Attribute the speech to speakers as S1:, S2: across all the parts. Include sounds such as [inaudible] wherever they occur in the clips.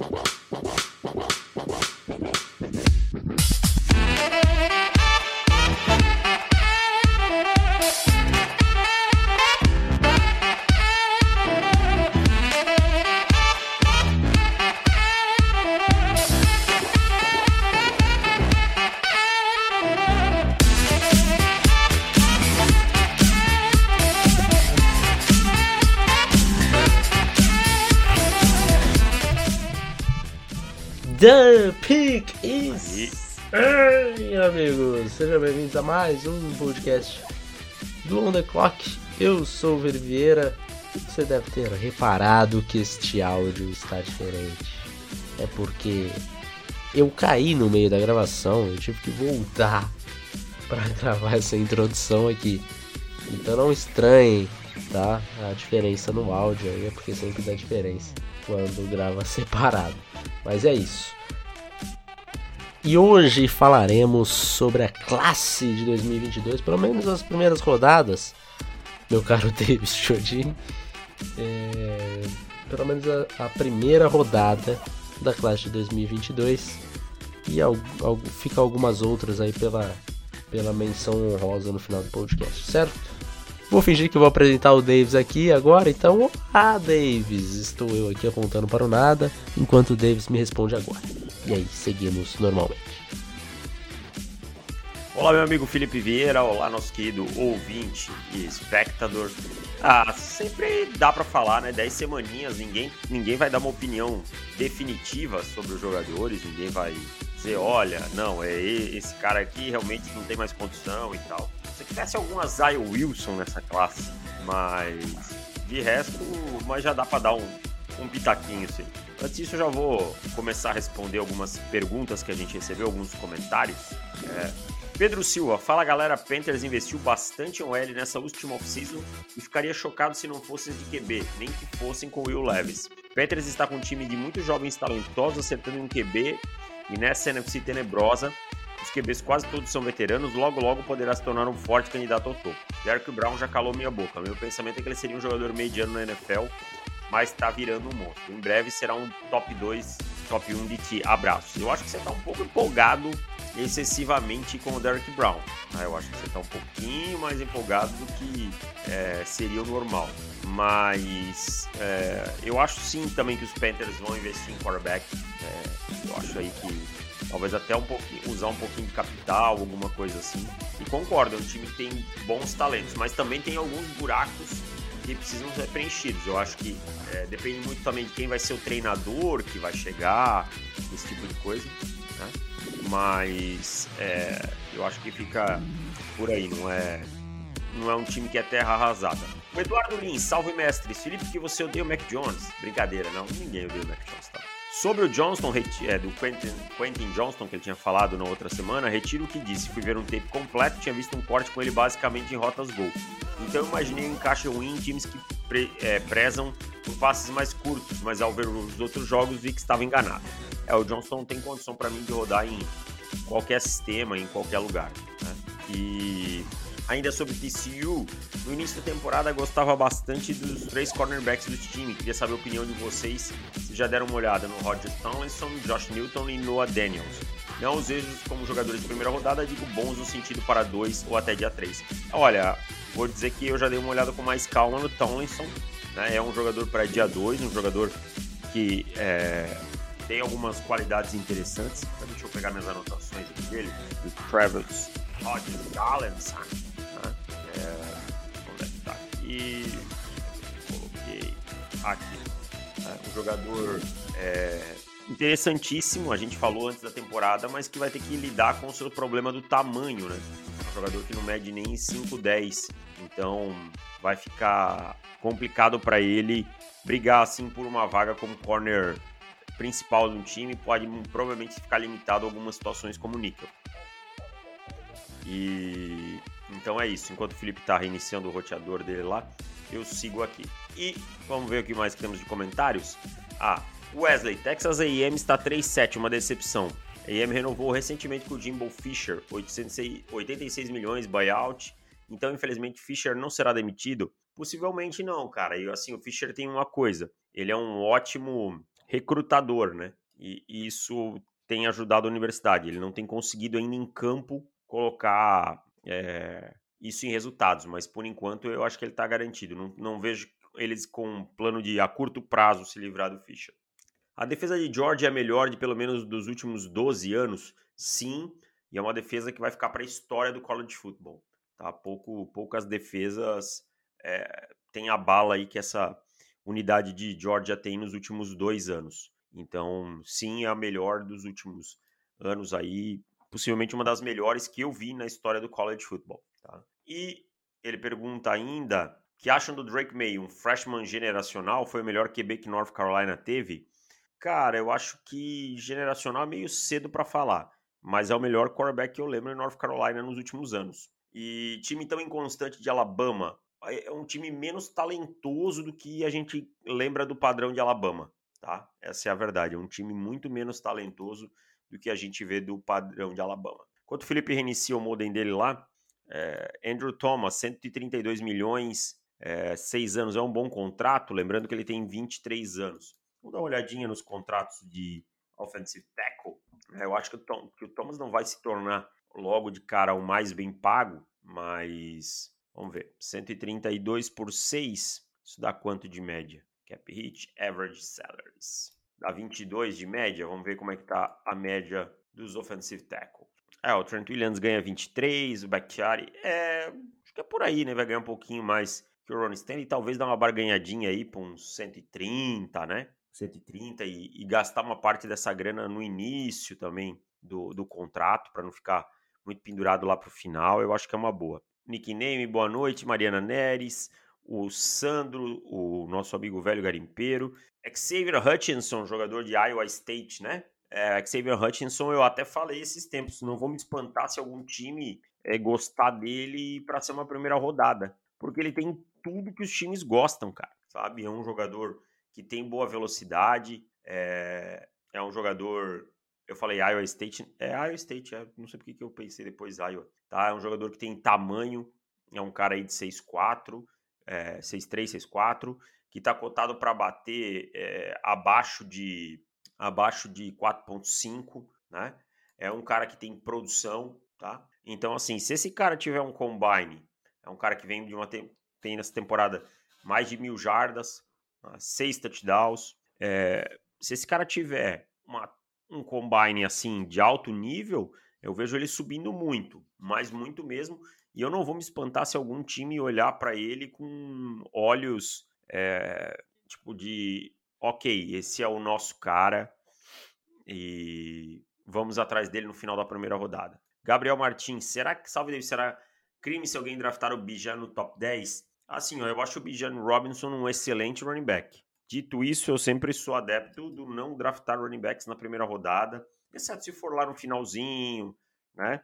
S1: The Amigos, sejam bem-vindos a mais um podcast do On The Clock. Eu sou o Ver Vieira. Você deve ter reparado que este áudio está diferente. É porque eu caí no meio da gravação, eu tive que voltar para [laughs] gravar essa introdução aqui. Então não estranhem, tá? A diferença no áudio aí é porque sempre dá diferença quando grava [laughs] separado. Mas é isso. E hoje falaremos sobre a classe de 2022, pelo menos as primeiras rodadas, meu caro [laughs] Davis Chodin. É, pelo menos a, a, primeira rodada da classe de 2022 e al, al, fica algumas outras aí pela, pela menção honrosa no final do podcast, certo? Vou fingir que vou apresentar o Davis aqui agora, então, ah, Davis, estou eu aqui apontando para o nada, enquanto o Davis me responde agora. E aí, seguimos normalmente.
S2: Olá, meu amigo Felipe Vieira, olá, nosso querido ouvinte e espectador. Ah, sempre dá para falar, né? 10 semaninhas, ninguém, ninguém vai dar uma opinião definitiva sobre os jogadores, ninguém vai dizer, olha, não, é esse cara aqui realmente não tem mais condição e tal se tivesse algum Zion Wilson nessa classe, mas de resto, mas já dá para dar um, um pitaquinho, sim. Antes disso, eu já vou começar a responder algumas perguntas que a gente recebeu, alguns comentários. É, Pedro Silva, fala galera, Panthers investiu bastante em OL nessa última offseason e ficaria chocado se não fossem de QB, nem que fossem com Will Levis. Panthers está com um time de muitos jovens talentosos acertando um QB e nessa NFC tenebrosa, os QBs quase todos são veteranos, logo logo poderá se tornar um forte candidato ao topo. Derek Brown já calou minha boca. Meu pensamento é que ele seria um jogador mediano na NFL, mas está virando um monstro. Em breve será um top 2, top 1 de ti. Abraços. Eu acho que você está um pouco empolgado excessivamente com o Derek Brown. Né? Eu acho que você está um pouquinho mais empolgado do que é, seria o normal. Mas é, eu acho sim também que os Panthers vão investir em quarterback. É, eu acho aí que Talvez até um pouquinho, usar um pouquinho de capital, alguma coisa assim. E concordo, é um time que tem bons talentos, mas também tem alguns buracos que precisam ser preenchidos. Eu acho que é, depende muito também de quem vai ser o treinador que vai chegar, esse tipo de coisa. Né? Mas é, eu acho que fica por aí, não é, não é um time que é terra arrasada. O Eduardo Lins, salve mestres. Felipe, que você odeia o Mac Jones? Brincadeira, não. Ninguém odeia o Mac Jones, tá? Sobre o Johnston, é, do Quentin, Quentin Johnston, que ele tinha falado na outra semana, retiro o que disse. Fui ver um tape completo, tinha visto um corte com ele basicamente em rotas gol. Então imaginei um encaixe ruim em times que pre, é, prezam por passes mais curtos, mas ao ver os outros jogos vi que estava enganado. É, o Johnston tem condição para mim de rodar em qualquer sistema, em qualquer lugar. Né? E Ainda sobre TCU, no início da temporada gostava bastante dos três cornerbacks do time. Queria saber a opinião de vocês se já deram uma olhada no Roger Tomlinson, Josh Newton e Noah Daniels. Não os vejo como jogadores de primeira rodada, digo bons no sentido para dois ou até dia 3. Olha, vou dizer que eu já dei uma olhada com mais calma no Tomlinson. Né? É um jogador para dia 2, um jogador que é, tem algumas qualidades interessantes. Deixa eu pegar minhas anotações aqui dele. Do Travis Hodges Gallenson e coloquei aqui. Né? Um jogador é, interessantíssimo, a gente falou antes da temporada, mas que vai ter que lidar com o seu problema do tamanho, né? Um jogador que não mede nem 5'10, então vai ficar complicado para ele brigar assim por uma vaga como corner principal de um time, pode provavelmente ficar limitado a algumas situações como níquel. E então é isso. Enquanto o Felipe está reiniciando o roteador dele lá, eu sigo aqui. E vamos ver o que mais temos de comentários. Ah, Wesley, Texas A&M está 3-7, uma decepção. A&M renovou recentemente com o Jimbo Fisher, 86 milhões buyout. Então, infelizmente, Fisher não será demitido. Possivelmente não, cara. E assim, o Fisher tem uma coisa. Ele é um ótimo recrutador, né? E, e isso tem ajudado a universidade. Ele não tem conseguido ainda em campo colocar é, isso em resultados, mas por enquanto eu acho que ele está garantido. Não, não, vejo eles com um plano de a curto prazo se livrar do Fischer. A defesa de George é a melhor de pelo menos dos últimos 12 anos? Sim, e é uma defesa que vai ficar para a história do college football. Tá? Pouco, poucas defesas é, têm a bala aí que essa unidade de Georgia tem nos últimos dois anos. Então, sim, é a melhor dos últimos anos aí, possivelmente uma das melhores que eu vi na história do college football. Tá? E ele pergunta ainda que acham do Drake May, um freshman generacional, foi o melhor QB que North Carolina teve? Cara, eu acho que generacional é meio cedo para falar, mas é o melhor quarterback que eu lembro em North Carolina nos últimos anos. E time tão inconstante de Alabama, é um time menos talentoso do que a gente lembra do padrão de Alabama, tá? Essa é a verdade, é um time muito menos talentoso do que a gente vê do padrão de Alabama. Enquanto o Felipe reinicia o modem dele lá, é, Andrew Thomas, 132 milhões, é, seis anos, é um bom contrato, lembrando que ele tem 23 anos. Vamos dar uma olhadinha nos contratos de offensive tackle. É, eu acho que o, Tom, que o Thomas não vai se tornar logo de cara o mais bem pago, mas vamos ver, 132 por 6, isso dá quanto de média? Cap hit, average salaries. Dá 22 de média, vamos ver como é que tá a média dos offensive tackle. É, o Trent Williams ganha 23, o Bakhtiari é, acho que é por aí, né? Vai ganhar um pouquinho mais que o Ron Stanley, talvez dar uma barganhadinha aí para uns 130, né? 130 e, e, gastar uma parte dessa grana no início também do, do contrato, para não ficar muito pendurado lá para o final, eu acho que é uma boa. Nickname, boa noite, Mariana Neres, o Sandro, o nosso amigo velho garimpeiro, Xavier Hutchinson, jogador de Iowa State, né? É, Xavier Hutchinson, eu até falei esses tempos, não vou me espantar se algum time é, gostar dele para ser uma primeira rodada, porque ele tem tudo que os times gostam, cara, sabe? É um jogador que tem boa velocidade, é, é um jogador. Eu falei Iowa State, é Iowa State, é, não sei porque que eu pensei depois Iowa, tá? É um jogador que tem tamanho, é um cara aí de 6'4, é, 6'3, 6'4, que está cotado para bater é, abaixo de abaixo de 4.5, né? É um cara que tem produção, tá? Então, assim, se esse cara tiver um combine, é um cara que vem de uma tem nessa temporada mais de mil jardas, ah, seis touchdowns. É, se esse cara tiver uma, um combine assim de alto nível, eu vejo ele subindo muito, mas muito mesmo. E eu não vou me espantar se algum time olhar para ele com olhos é, tipo de, ok, esse é o nosso cara e vamos atrás dele no final da primeira rodada. Gabriel Martins, será que salve David, será crime se alguém draftar o Bijan no top 10? Assim, ó, eu acho o Bijan Robinson um excelente running back. Dito isso, eu sempre sou adepto do não draftar running backs na primeira rodada, exceto se for lá no finalzinho, né?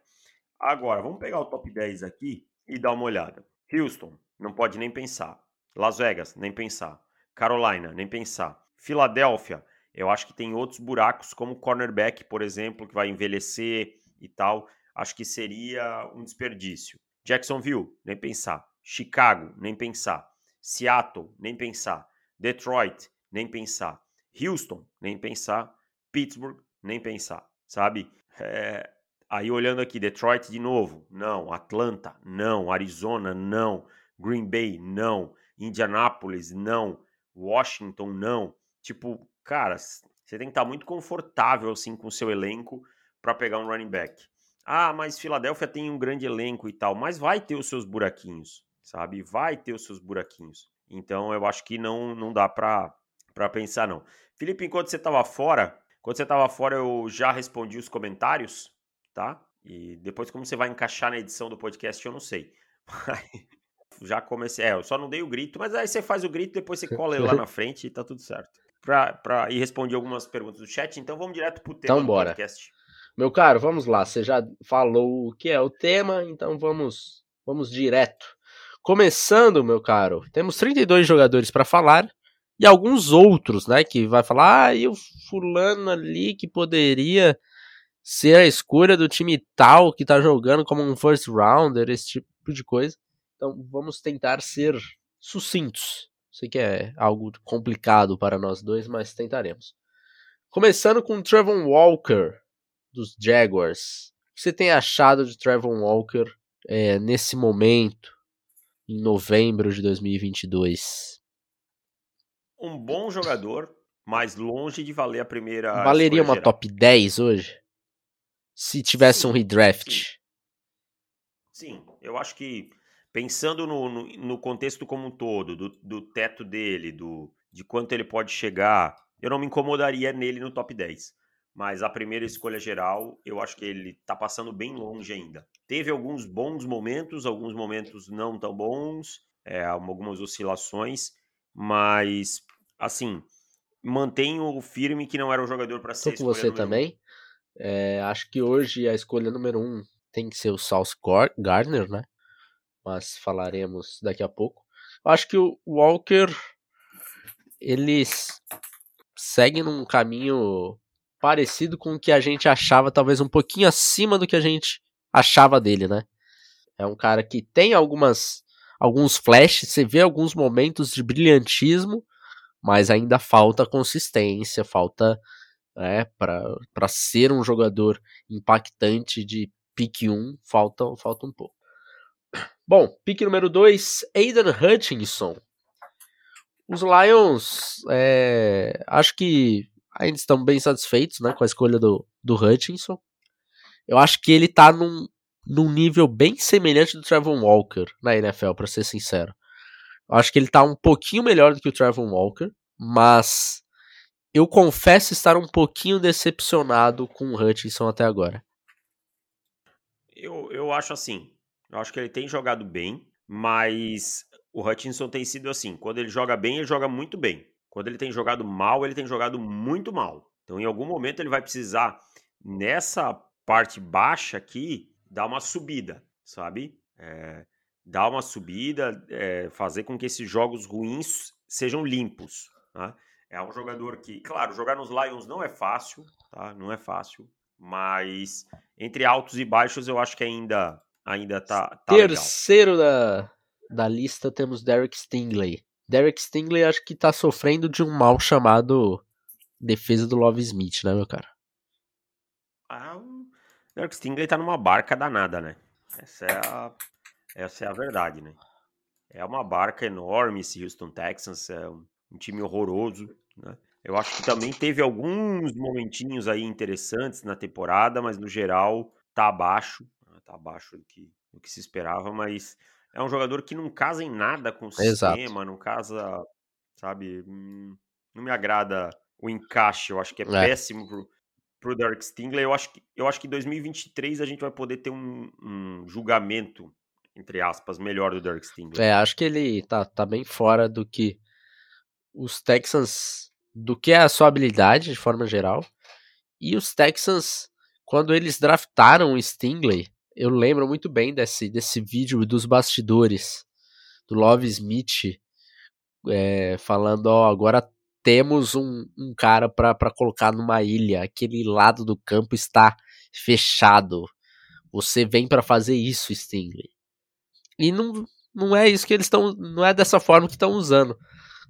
S2: Agora, vamos pegar o top 10 aqui e dar uma olhada. Houston, não pode nem pensar. Las Vegas, nem pensar. Carolina, nem pensar. Filadélfia, eu acho que tem outros buracos, como cornerback, por exemplo, que vai envelhecer e tal. Acho que seria um desperdício. Jacksonville, nem pensar. Chicago, nem pensar. Seattle, nem pensar. Detroit, nem pensar. Houston, nem pensar. Pittsburgh, nem pensar. Sabe? [laughs] É... Aí olhando aqui, Detroit de novo, não. Atlanta, não. Arizona, não. Green Bay, não. Indianapolis, não. Washington, não. Tipo, cara, você tem que estar muito confortável assim com o seu elenco para pegar um running back. Ah, mas Filadélfia tem um grande elenco e tal, mas vai ter os seus buraquinhos sabe? Vai ter os seus buraquinhos. Então eu acho que não, não dá para pensar, não. Felipe, enquanto você estava fora, quando você estava fora, eu já respondi os comentários, tá? E depois, como você vai encaixar na edição do podcast, eu não sei. [laughs] já comecei. É, eu só não dei o grito, mas aí você faz o grito, depois você cola ele lá [laughs] na frente e tá tudo certo. Pra, pra, e respondi algumas perguntas do chat, então vamos direto pro tema
S1: então, bora.
S2: do podcast.
S1: Meu caro, vamos lá. Você já falou o que é o tema, então vamos, vamos direto. Começando, meu caro, temos 32 jogadores para falar e alguns outros, né, que vai falar, ah, e o fulano ali que poderia ser a escolha do time tal que tá jogando como um first rounder, esse tipo de coisa. Então, vamos tentar ser sucintos. Sei que é algo complicado para nós dois, mas tentaremos. Começando com Trevor Walker, dos Jaguars. O que você tem achado de Trevor Walker é, nesse momento, em novembro de 2022?
S2: Um bom jogador, mas longe de valer a primeira.
S1: Valeria uma
S2: geral.
S1: top 10 hoje? Se tivesse
S2: Sim,
S1: um redraft.
S2: sim. Sim, eu acho que pensando no, no, no contexto como um todo, do, do teto dele, do, de quanto ele pode chegar, eu não me incomodaria nele no top 10. Mas a primeira escolha geral, eu acho que ele tá passando bem longe ainda. Teve alguns bons momentos, alguns momentos não tão bons, é, algumas oscilações, mas assim, mantenho firme que não era um jogador para ser
S1: Tô com você também. É, acho que hoje a escolha número um tem que ser o Gar- Gardner, né? Mas falaremos daqui a pouco. Acho que o Walker eles seguem num caminho parecido com o que a gente achava, talvez um pouquinho acima do que a gente achava dele, né? É um cara que tem algumas alguns flashes, você vê alguns momentos de brilhantismo, mas ainda falta consistência, falta é, para ser um jogador impactante de pique 1, falta, falta um pouco. Bom, pique número 2, Aiden Hutchinson. Os Lions, é, acho que ainda estão bem satisfeitos né, com a escolha do, do Hutchinson. Eu acho que ele tá num, num nível bem semelhante do Trevor Walker na NFL, para ser sincero. Eu acho que ele tá um pouquinho melhor do que o Trevor Walker, mas eu confesso estar um pouquinho decepcionado com o Hutchinson até agora.
S2: Eu, eu acho assim. Eu acho que ele tem jogado bem, mas o Hutchinson tem sido assim. Quando ele joga bem, ele joga muito bem. Quando ele tem jogado mal, ele tem jogado muito mal. Então, em algum momento, ele vai precisar, nessa parte baixa aqui, dar uma subida, sabe? É, dar uma subida, é, fazer com que esses jogos ruins sejam limpos. Tá? É um jogador que, claro, jogar nos Lions não é fácil, tá? Não é fácil. Mas entre altos e baixos, eu acho que ainda, ainda tá, tá legal.
S1: Terceiro da, da lista temos Derek Stingley. Derek Stingley acho que tá sofrendo de um mal chamado defesa do Love Smith, né, meu cara?
S2: Ah, o Derek Stingley tá numa barca danada, né? Essa é a, essa é a verdade, né? É uma barca enorme esse Houston Texans, é um, um time horroroso, né? Eu acho que também teve alguns momentinhos aí interessantes na temporada, mas no geral tá abaixo, né? tá abaixo do que, do que se esperava, mas é um jogador que não casa em nada com o
S1: Exato.
S2: sistema, não casa, sabe? hum, Não me agrada o encaixe, eu acho que é,
S1: É.
S2: péssimo pro, pro Derek Stingley. Eu acho que eu acho que em 2023 a gente vai poder ter um, um julgamento entre aspas melhor do Derek Stingley.
S1: É, acho que ele tá, tá bem fora do que os Texans, do que é a sua habilidade de forma geral. E os Texans, quando eles draftaram o Stingley, eu lembro muito bem desse, desse vídeo dos bastidores do Love Smith é, falando, ó, agora temos um, um cara para colocar numa ilha, aquele lado do campo está fechado. Você vem para fazer isso, Stingley. E não, não é isso que eles estão, não é dessa forma que estão usando,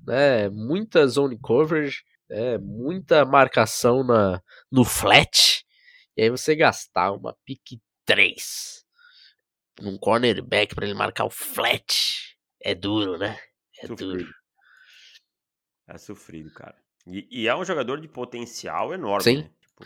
S1: né? Muita zone coverage, é, muita marcação na no flat. E aí você gastar uma pick 3 num cornerback para ele marcar o flat é duro, né? É
S2: Sofrido.
S1: duro.
S2: É sofrido, cara. E, e é um jogador de potencial enorme,
S1: Sim.
S2: né? Tipo,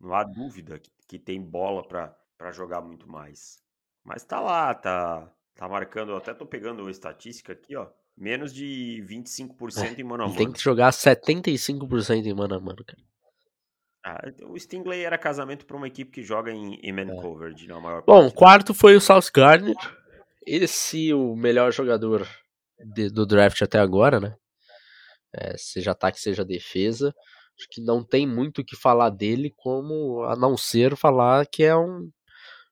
S2: não há dúvida que, que tem bola pra pra jogar muito mais. Mas tá lá, tá, tá marcando. Eu até tô pegando a estatística aqui, ó. Menos de 25% em mano a
S1: Ele tem
S2: mano.
S1: que jogar 75% em mano a mano, cara.
S2: Ah, o Stingley era casamento pra uma equipe que joga em, em man
S1: É.
S2: coverage, na maior
S1: Bom, o
S2: parte.
S1: quarto foi o South Gardner. Esse o melhor jogador de- do draft até agora, né? É, seja ataque, seja defesa. Acho que não tem muito o que falar dele, como a não ser falar que é um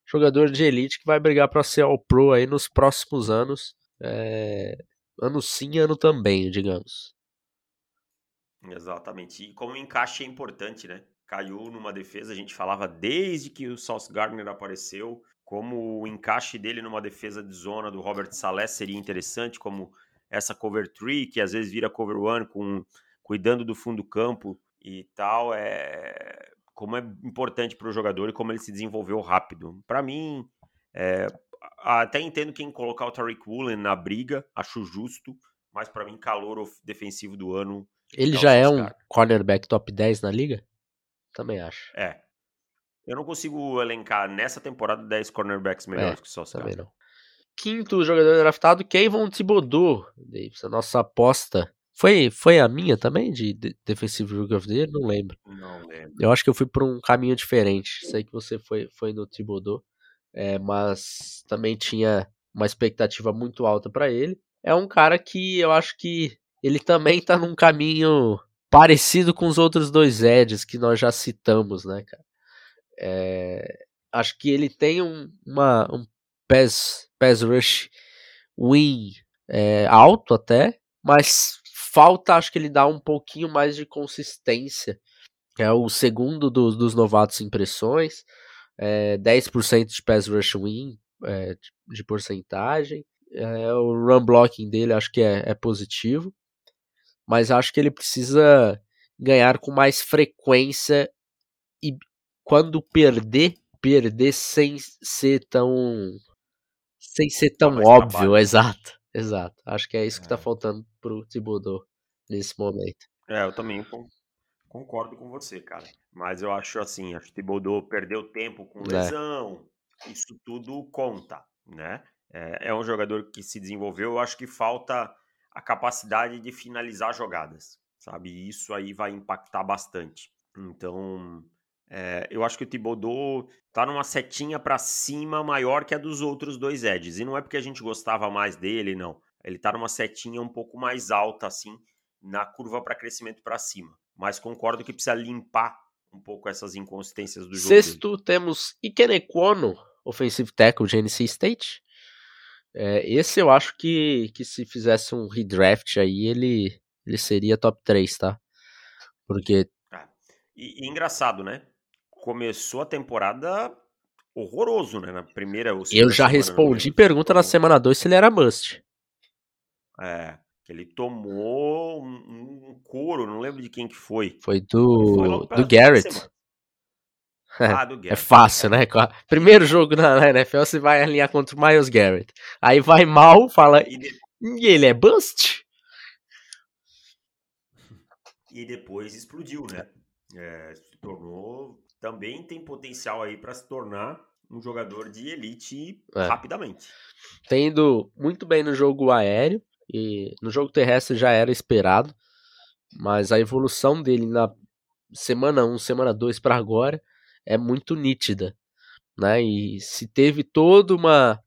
S1: jogador de elite que vai brigar para ser All Pro aí nos próximos anos. É, ano sim, ano também, digamos.
S2: Exatamente. E como o encaixe é importante, né? Caiu numa defesa, a gente falava desde que o Sauce Gardner apareceu, como o encaixe dele numa defesa de zona do Robert Saleh seria interessante, como essa cover 3, que às vezes vira cover 1 com cuidando do fundo do campo e tal, é como é importante para o jogador e como ele se desenvolveu rápido. Para mim, é, até entendo quem colocar o Tariq Woolen na briga, acho justo, mas para mim, calor defensivo do ano.
S1: Ele é já é um cornerback top 10 na liga? Também acho.
S2: É. Eu não consigo elencar nessa temporada 10 cornerbacks melhores
S1: é,
S2: que o Sauce
S1: Também não. Quinto jogador draftado, Kevin Thibodeau, Davis, a nossa aposta. Foi, foi a minha também, de Defensive Rookie of the Year? Não lembro.
S2: Não lembro.
S1: Eu acho que eu fui por um caminho diferente. Sei que você foi, foi no Thibodeau, é, mas também tinha uma expectativa muito alta para ele. É um cara que eu acho que ele também tá num caminho parecido com os outros dois Eds que nós já citamos, né, cara? É, acho que ele tem um, uma, um pass, pass rush win é, alto até, mas falta, acho que ele dá um pouquinho mais de consistência. É o segundo do, dos novatos impressões, é, 10% de pass rush win é, de, porcentagem. É, o run blocking dele acho que é, é positivo, mas acho que ele precisa ganhar com mais frequência e quando perder, perder sem ser tão sem ser tão óbvio, trabalho. exato, exato. Acho que é isso que tá é. faltando pro Thibodeau nesse momento.
S2: É, eu também concordo com você, cara. Mas eu acho assim, acho que o Thibodeau perdeu tempo com é. lesão, é. isso tudo conta, né? É, é um jogador que se desenvolveu, eu acho que falta a capacidade de finalizar jogadas, sabe? E isso aí vai impactar bastante. Então, é, eu acho que o Thibodeau tá numa setinha para cima maior que a dos outros dois Eds. E não é porque a gente gostava mais dele, não. Ele tá numa setinha um pouco mais alta, assim, na curva para crescimento para cima. Mas concordo que precisa limpar um pouco essas inconsistências do jogo.
S1: Sexto, dele. temos Ikenequono, offensive tackle de NC State. É, esse eu acho que, que se fizesse um redraft aí, ele, ele seria top 3, tá? Porque.
S2: É. E, e engraçado, né? começou a temporada horroroso, né? Na primeira
S1: Eu já respondi pergunta na semana 2 se ele era must.
S2: É, ele tomou um, um couro, não lembro de quem que foi.
S1: Foi do, foi do Garrett. [laughs] Ah, do Garrett. É fácil, né? Primeiro jogo na, NFL, você vai alinhar contra o Miles Garrett. Aí vai mal, fala. E, de... e ele é bust?
S2: E depois explodiu, né? É, se tornou também tem potencial aí para se tornar um jogador de elite é. rapidamente.
S1: Tendo muito bem no jogo aéreo e no jogo terrestre já era esperado, mas a evolução dele na semana 1, semana 2 para agora é muito nítida, né? E se teve toda uma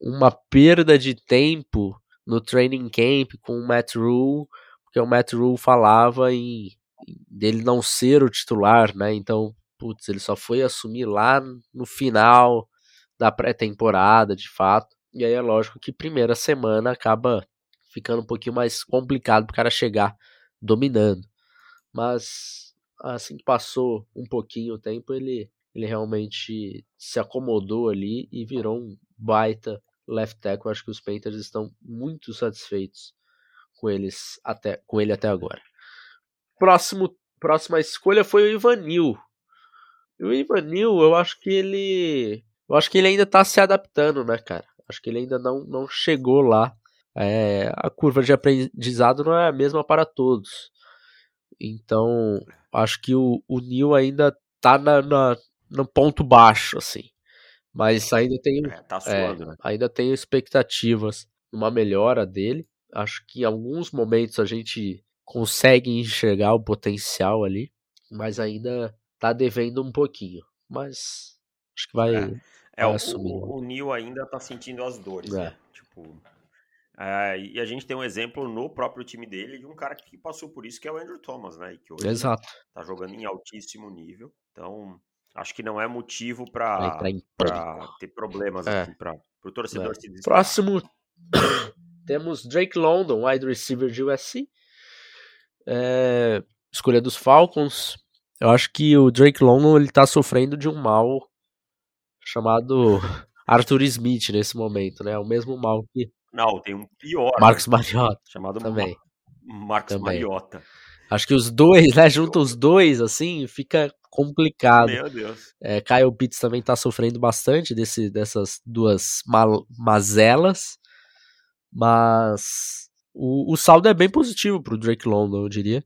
S1: uma perda de tempo no training camp com o Matt Rule, porque o Matt Rule falava em dele não ser o titular, né? Então putz, ele só foi assumir lá no final da pré-temporada, de fato. E aí é lógico que primeira semana acaba ficando um pouquinho mais complicado para o cara chegar dominando. Mas assim que passou um pouquinho o tempo, ele, ele realmente se acomodou ali e virou um baita left tackle. Acho que os Panthers estão muito satisfeitos com eles até com ele até agora. Próximo próxima escolha foi o Ivanil, o Ivanil, eu acho que ele. Eu acho que ele ainda tá se adaptando, né, cara? Acho que ele ainda não, não chegou lá. É, a curva de aprendizado não é a mesma para todos. Então, acho que o, o Neil ainda tá na, na, no ponto baixo, assim. Mas ainda tenho,
S2: é, tá suando,
S1: é,
S2: né?
S1: ainda tenho expectativas uma melhora dele. Acho que em alguns momentos a gente consegue enxergar o potencial ali, mas ainda tá devendo um pouquinho, mas acho que vai,
S2: é. É, o. O, o Neil ainda tá sentindo as dores, é. né? Tipo, é, e a gente tem um exemplo no próprio time dele de um cara que passou por isso, que é o Andrew Thomas, né? Que hoje
S1: Exato.
S2: tá jogando em altíssimo nível. Então, acho que não é motivo para ter problemas é. aqui, para o torcedor é. se
S1: desviar. Próximo, [coughs] temos Drake London, wide receiver de USC. É, escolha dos Falcons. Eu acho que o Drake London ele tá sofrendo de um mal chamado [laughs] Arthur Smith nesse momento, né? O mesmo mal que.
S2: Não, tem um pior.
S1: Marcos Mariota.
S2: Chamado
S1: também.
S2: Marcos também. Mariota.
S1: Acho que os dois, né? Junta os dois, assim, fica complicado.
S2: Meu Deus.
S1: É, Kyle Pitts também tá sofrendo bastante desse, dessas duas mal, mazelas. Mas o, o saldo é bem positivo pro Drake London, eu diria.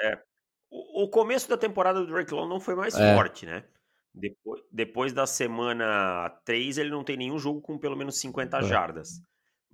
S2: É. O, o começo da temporada do Drake London foi mais é. forte, né? Depois, depois da semana 3, ele não tem nenhum jogo com pelo menos 50 é. jardas.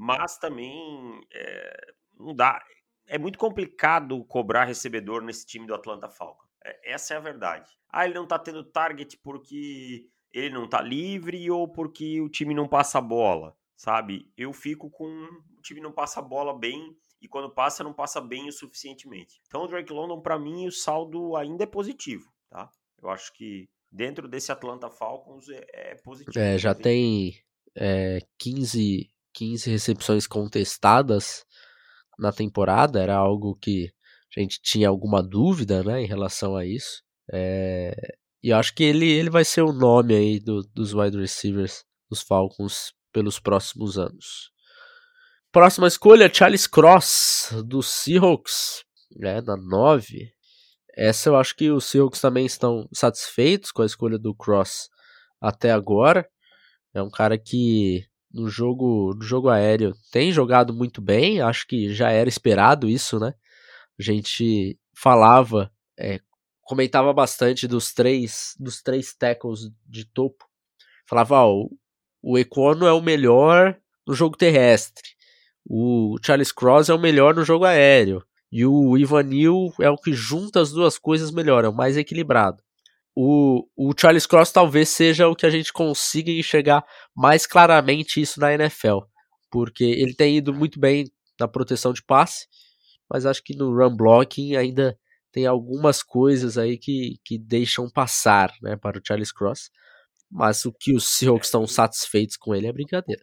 S2: Mas também é, não dá. É muito complicado cobrar recebedor nesse time do Atlanta Falcons. É, essa é a verdade. Ah, ele não tá tendo target porque ele não tá livre ou porque o time não passa a bola, sabe? Eu fico com o time não passa a bola bem e quando passa não passa bem o suficientemente. Então o Drake London para mim o saldo ainda é positivo, tá? Eu acho que dentro desse Atlanta Falcons é, é positivo.
S1: É, já tem é, 15, 15 recepções contestadas na temporada, era algo que a gente tinha alguma dúvida né, em relação a isso. É, e eu acho que ele, ele vai ser o nome aí do, dos wide receivers dos Falcons pelos próximos anos. Próxima escolha, Charles Cross, dos Seahawks, né, na 9. Essa eu acho que os Seahawks também estão satisfeitos com a escolha do Cross até agora. É um cara que no jogo, no jogo aéreo tem jogado muito bem, acho que já era esperado isso, né? A gente falava, é, comentava bastante dos três, dos três tackles de topo. Falava, ó, o Econo é o melhor no jogo terrestre. O Charles Cross é o melhor no jogo aéreo. E o Ivanil é o que junta as duas coisas melhor, é o mais equilibrado. O, o Charles Cross talvez seja o que a gente consiga enxergar mais claramente isso na NFL. Porque ele tem ido muito bem na proteção de passe, mas acho que no run blocking ainda tem algumas coisas aí que, que deixam passar né, para o Charles Cross. Mas o que os Seahawks estão satisfeitos com ele é brincadeira.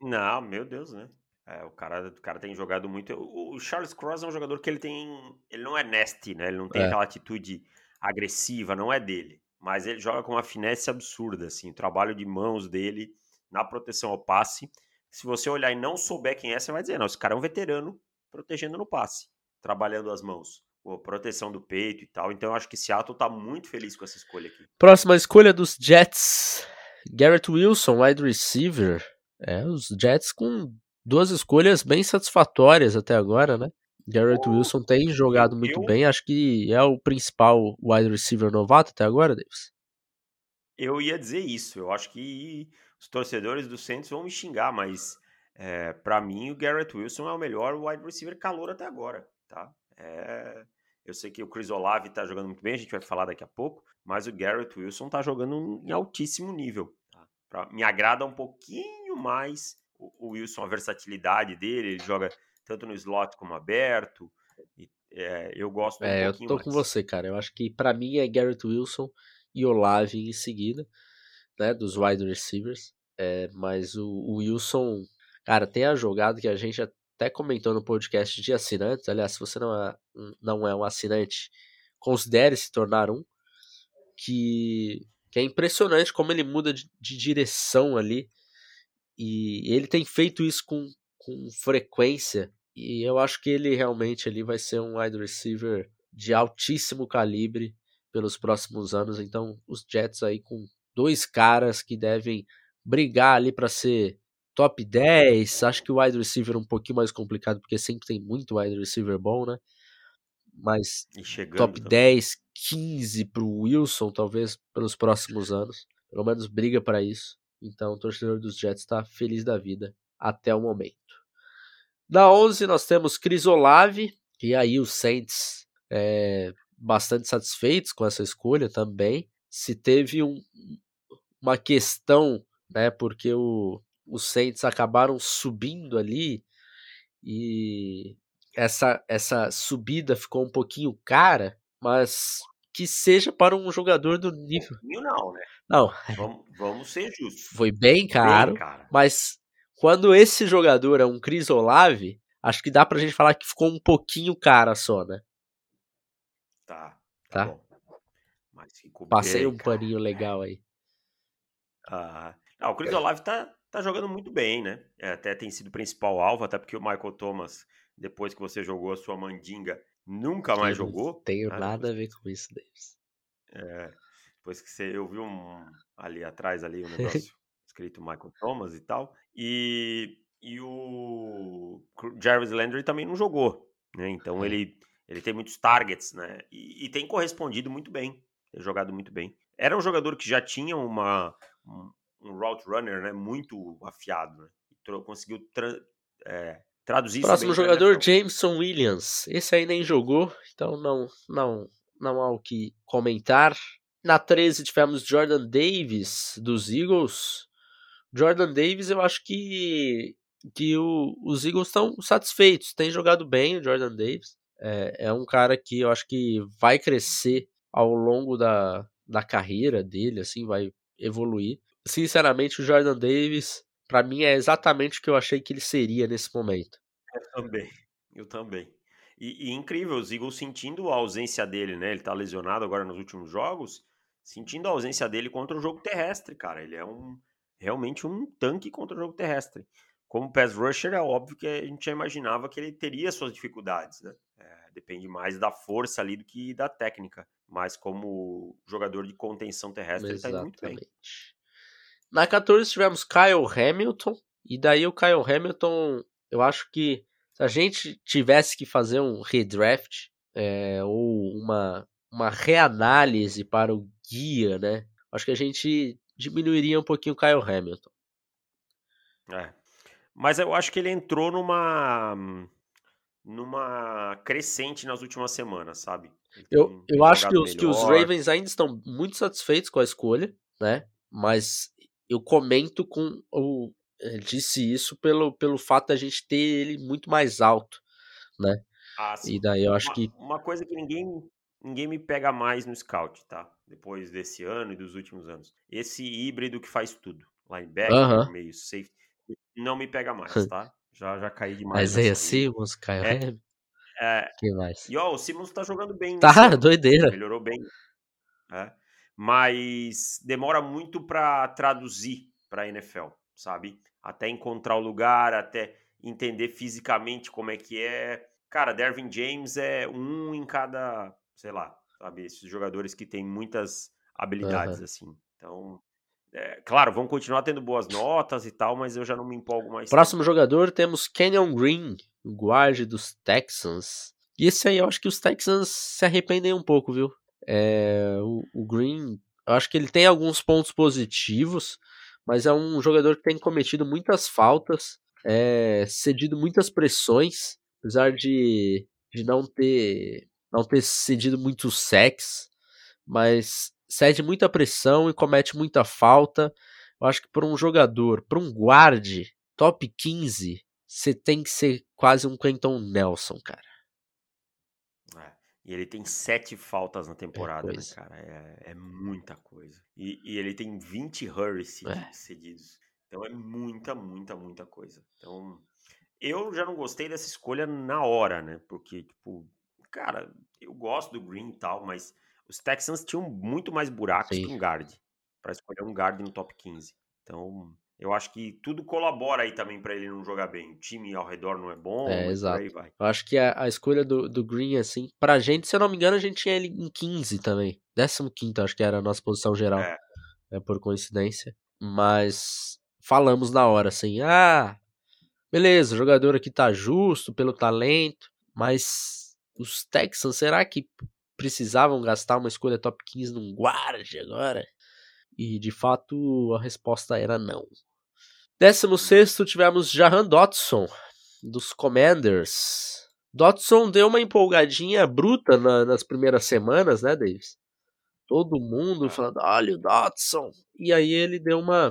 S2: Não, meu Deus, né? É, o, cara, o cara tem jogado muito. O, o, Charles Cross é um jogador que ele tem. Ele não é nasty, né? Ele não tem é. aquela atitude agressiva, não é dele. Mas ele joga com uma finesse absurda, assim. O trabalho de mãos dele na proteção ao passe. Se você olhar e não souber quem é, você vai dizer, não, esse cara é um veterano protegendo no passe, trabalhando as mãos. proteção do peito e tal. Então eu acho que Seattle tá muito feliz com essa escolha aqui.
S1: Próxima escolha dos Jets. Garrett Wilson, wide receiver. É, os Jets com duas escolhas bem satisfatórias até agora, né? Garrett Wilson tem jogado muito eu, bem, acho que é o principal wide receiver novato até agora, Davis.
S2: Eu ia dizer isso, eu acho que os torcedores do Saints vão me xingar, mas é, para mim o Garrett Wilson é o melhor wide receiver calor até agora, tá? É, eu sei que o Chris Olave tá jogando muito bem, a gente vai falar daqui a pouco, mas o Garrett Wilson tá jogando em altíssimo nível. Tá? Pra, me agrada um pouquinho mais o, Wilson, a versatilidade dele, ele joga tanto no slot como aberto. E, é, eu gosto um
S1: é, eu tô
S2: mais.
S1: com você, cara. Eu acho que para mim é Garrett Wilson e Olave em seguida, né, dos wide receivers. É, mas o, o, Wilson, cara, tem a jogada que a gente até comentou no podcast de assinantes. Aliás, se você não é, não é um assinante, considere se tornar um. Que, que é impressionante como ele muda de, de direção ali e ele tem feito isso com, com frequência. E eu acho que ele realmente ali vai ser um wide receiver de altíssimo calibre pelos próximos anos. Então, os Jets aí com dois caras que devem brigar ali para ser top 10. Acho que o wide receiver é um pouquinho mais complicado, porque sempre tem muito wide receiver bom, né? Mas top também. 10, 15 para o Wilson, talvez, pelos próximos anos. Pelo menos briga para isso. Então o torcedor dos Jets está feliz da vida até o momento. Na 11 nós temos Chris Olave, e aí os Saints é, bastante satisfeitos com essa escolha também. Se teve um, uma questão, né, porque o, os Saints acabaram subindo ali e essa, essa subida ficou um pouquinho cara, mas que seja para um jogador do nível.
S2: Não, né?
S1: Não.
S2: Vamos, vamos ser justos.
S1: Foi bem caro, bem mas quando esse jogador é um Chris Olave, acho que dá pra gente falar que ficou um pouquinho cara só, né?
S2: Tá. Tá. tá?
S1: Passei um paninho legal aí.
S2: Ah, não, o Chris Olave tá, tá jogando muito bem, né? É, até tem sido o principal alvo, até porque o Michael Thomas, depois que você jogou a sua mandinga, nunca mais eu jogou. Não
S1: tenho ah, nada a ver com isso, Davis.
S2: É, depois que você, eu vi um ali atrás ali um [laughs] negócio escrito Michael Thomas e tal, e, e o Jarvis Landry também não jogou, né? Então é. ele ele tem muitos targets, né? E, e, tem correspondido muito bem, tem jogado muito bem. Era um jogador que já tinha uma um, um route runner, né? Muito afiado, né? conseguiu tra é, traduzir
S1: Próximo jogador, Jameson Williams. Esse aí nem jogou, então não, não, não há o que comentar. Na 13 tivemos Jordan Davis dos Eagles. Jordan Davis, eu acho que, que o, os Eagles estão satisfeitos. Tem jogado bem o Jordan Davis. É, é um cara que eu acho que vai crescer ao longo da, da carreira dele, assim, vai evoluir. Sinceramente, o Jordan Davis para mim é exatamente o que eu achei que ele seria nesse momento.
S2: Eu também, eu também. E, e, incrível, os Eagles sentindo a ausência dele, né? Ele tá lesionado agora nos últimos jogos, sentindo a ausência dele contra o jogo terrestre, cara. Ele é um realmente um tanque contra o jogo terrestre. Como pass rusher, é óbvio que a gente já imaginava que ele teria suas dificuldades, né? É, depende mais da força ali do que da técnica. Mas como jogador de contenção terrestre, Exatamente. ele tá muito bem.
S1: Na 14 tivemos Kyle Hamilton. E daí o Kyle Hamilton, eu acho que se a gente tivesse que fazer um redraft é, ou uma, uma reanálise para o guia, né? Acho que a gente diminuiria um pouquinho o Kyle Hamilton.
S2: É. Mas eu acho que ele entrou numa numa crescente nas últimas semanas, sabe?
S1: Eu, eu acho que os, que os Ravens ainda estão muito satisfeitos com a escolha, né? Mas eu comento com o disse isso pelo, pelo fato da gente ter ele muito mais alto, né? Ah, e daí eu acho
S2: uma,
S1: que
S2: uma coisa que ninguém ninguém me pega mais no scout, tá? Depois desse ano e dos últimos anos. Esse híbrido que faz tudo, linebacker, uh -huh. meio safety, não me pega mais, [laughs] tá? Já já caí demais.
S1: Mas aí Simmons, Kyle é,
S2: é,
S1: que mais?
S2: E ó, o Simmons tá jogando bem.
S1: Tá, doideira.
S2: Melhorou bem. É mas demora muito para traduzir para NFL, sabe? Até encontrar o lugar, até entender fisicamente como é que é. Cara, Dervin James é um em cada, sei lá, sabe? Esses jogadores que têm muitas habilidades, uhum. assim. Então, é, claro, vão continuar tendo boas notas e tal, mas eu já não me empolgo mais.
S1: Próximo tempo. jogador temos Kenyon Green, guarde dos Texans. E esse aí eu acho que os Texans se arrependem um pouco, viu? É, o, o Green, eu acho que ele tem alguns pontos positivos, mas é um jogador que tem cometido muitas faltas, é, cedido muitas pressões, apesar de, de não ter não ter cedido muito sex, mas cede muita pressão e comete muita falta. Eu acho que para um jogador, para um guarde top 15, você tem que ser quase um Quentin Nelson, cara.
S2: E ele tem sete faltas na é temporada, é né, cara? É, é, muita coisa. E, e, ele tem 20 hurries é. cedidos. Então é muita, muita, muita coisa. Então, eu já não gostei dessa escolha na hora, né? Porque, tipo, cara, eu gosto do Green e tal, mas os Texans tinham muito mais buracos Sim. que um guard. para escolher um guard no top 15. Então, eu acho que tudo colabora aí também para ele não jogar bem. O time ao redor não é bom,
S1: é, exato. Eu acho que a, a, escolha do, do Green, assim, pra gente, se eu não me engano, a gente tinha ele em 15 também. 15, acho que era a nossa posição geral. É. é por coincidência. Mas falamos na hora, assim, ah, beleza, o jogador aqui tá justo pelo talento, mas os Texans, será que precisavam gastar uma escolha top 15 num guarde agora? E de fato a resposta era não. 16 tivemos Jahan Dotson, dos Commanders. Dotson deu uma empolgadinha bruta na, nas primeiras semanas, né, Davis? Todo mundo ah. falando, olha o Dotson. E aí ele deu uma.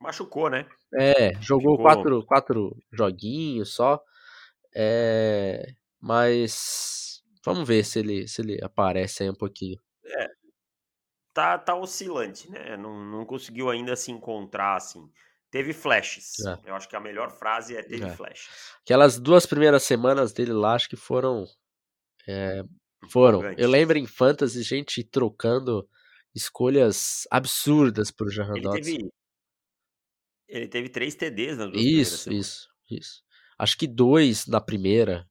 S2: Machucou, né?
S1: É, jogou quatro, quatro joguinhos só. É, mas vamos ver se ele, se ele aparece aí um pouquinho.
S2: É, tá, tá oscilante, né? Não, não conseguiu ainda se encontrar assim. Teve flashes. É. Eu acho que a melhor frase é teve é. flashes.
S1: Aquelas duas primeiras semanas dele lá, acho que foram. É, foram. Eu lembro em Fantasy, gente trocando escolhas absurdas pro Jahan ele
S2: teve, ele teve três TDs nas duas
S1: Isso, isso, isso. Acho que dois na primeira.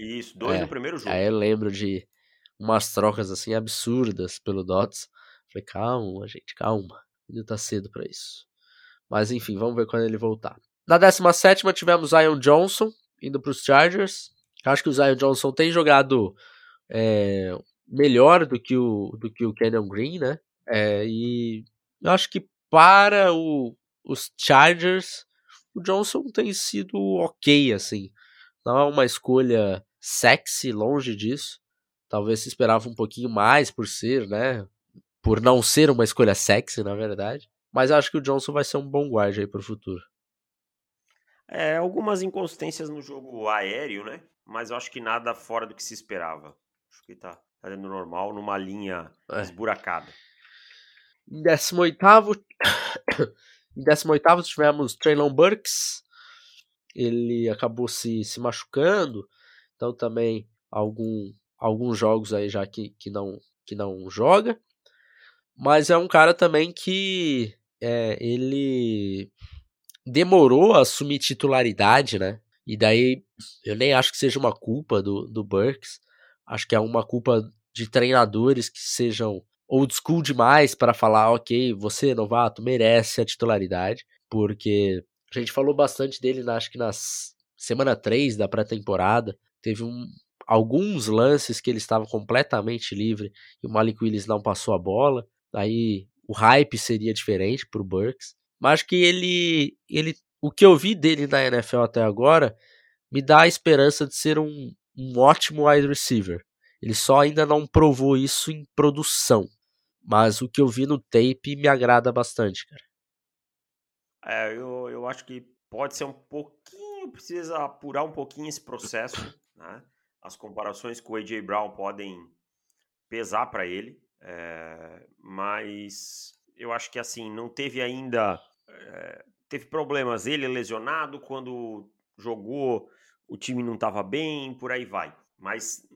S2: Isso, dois é, no primeiro jogo.
S1: Aí eu lembro de umas trocas assim absurdas pelo Dots. Falei, calma, gente, calma. Ainda tá cedo para isso. Mas enfim, vamos ver quando ele voltar. Na 17 tivemos Zion Johnson indo para os Chargers. Acho que o Zion Johnson tem jogado é, melhor do que o do que o Kenyon Green, né? É, e eu acho que para o, os Chargers, o Johnson tem sido ok, assim. Não é uma escolha sexy, longe disso. Talvez se esperava um pouquinho mais por ser, né? Por não ser uma escolha sexy, na verdade. Mas acho que o Johnson vai ser um bom guarda aí para o futuro.
S2: É, algumas inconsistências no jogo aéreo, né? Mas eu acho que nada fora do que se esperava. Acho que tá, tá normal, numa linha é. esburacada.
S1: Em 18 [coughs] em 18 tivemos Traylon Burks. Ele acabou se, se machucando. Então também algum, alguns jogos aí já que, que, não, que não joga. Mas é um cara também que é, ele demorou a assumir titularidade, né? E daí eu nem acho que seja uma culpa do, do Burks. Acho que é uma culpa de treinadores que sejam old school demais para falar, ok, você, novato, merece a titularidade. Porque a gente falou bastante dele, na, acho que na semana 3 da pré-temporada. Teve um, alguns lances que ele estava completamente livre e o Malik Willis não passou a bola. Aí o hype seria diferente para o Burks. Mas que ele, ele, o que eu vi dele na NFL até agora, me dá a esperança de ser um, um ótimo wide receiver. Ele só ainda não provou isso em produção. Mas o que eu vi no tape me agrada bastante, cara.
S2: É, eu, eu acho que pode ser um pouquinho, precisa apurar um pouquinho esse processo, né? As comparações com o AJ Brown podem pesar para ele, é, mas eu acho que assim, não teve ainda é, teve problemas. Ele lesionado, quando jogou, o time não estava bem, por aí vai. Mas